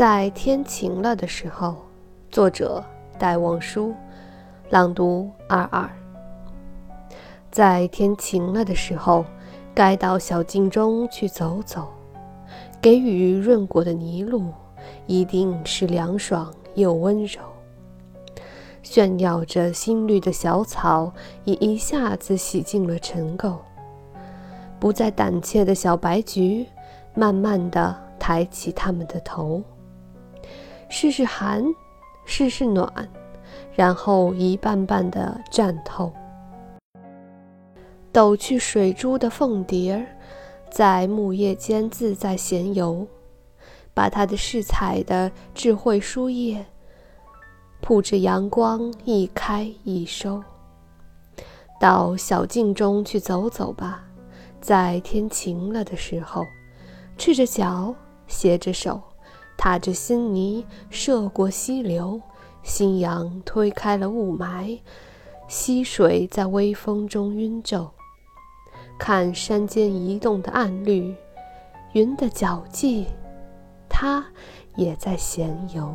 在天晴了的时候，作者戴望舒，朗读二二。在天晴了的时候，该到小径中去走走，给雨润过的泥路，一定是凉爽又温柔。炫耀着新绿的小草，已一下子洗净了尘垢。不再胆怯的小白菊，慢慢地抬起它们的头。试试寒，试试暖，然后一瓣瓣的绽透。抖去水珠的凤蝶儿，在木叶间自在闲游，把它的饰彩的智慧书页，铺着阳光一开一收。到小径中去走走吧，在天晴了的时候，赤着脚，携着手。踏着新泥，涉过溪流，新阳推开了雾霾，溪水在微风中晕皱。看山间移动的暗绿，云的脚迹，它也在闲游。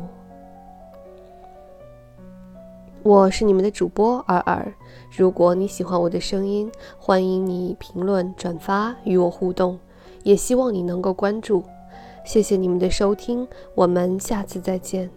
我是你们的主播尔尔，如果你喜欢我的声音，欢迎你评论、转发与我互动，也希望你能够关注。谢谢你们的收听，我们下次再见。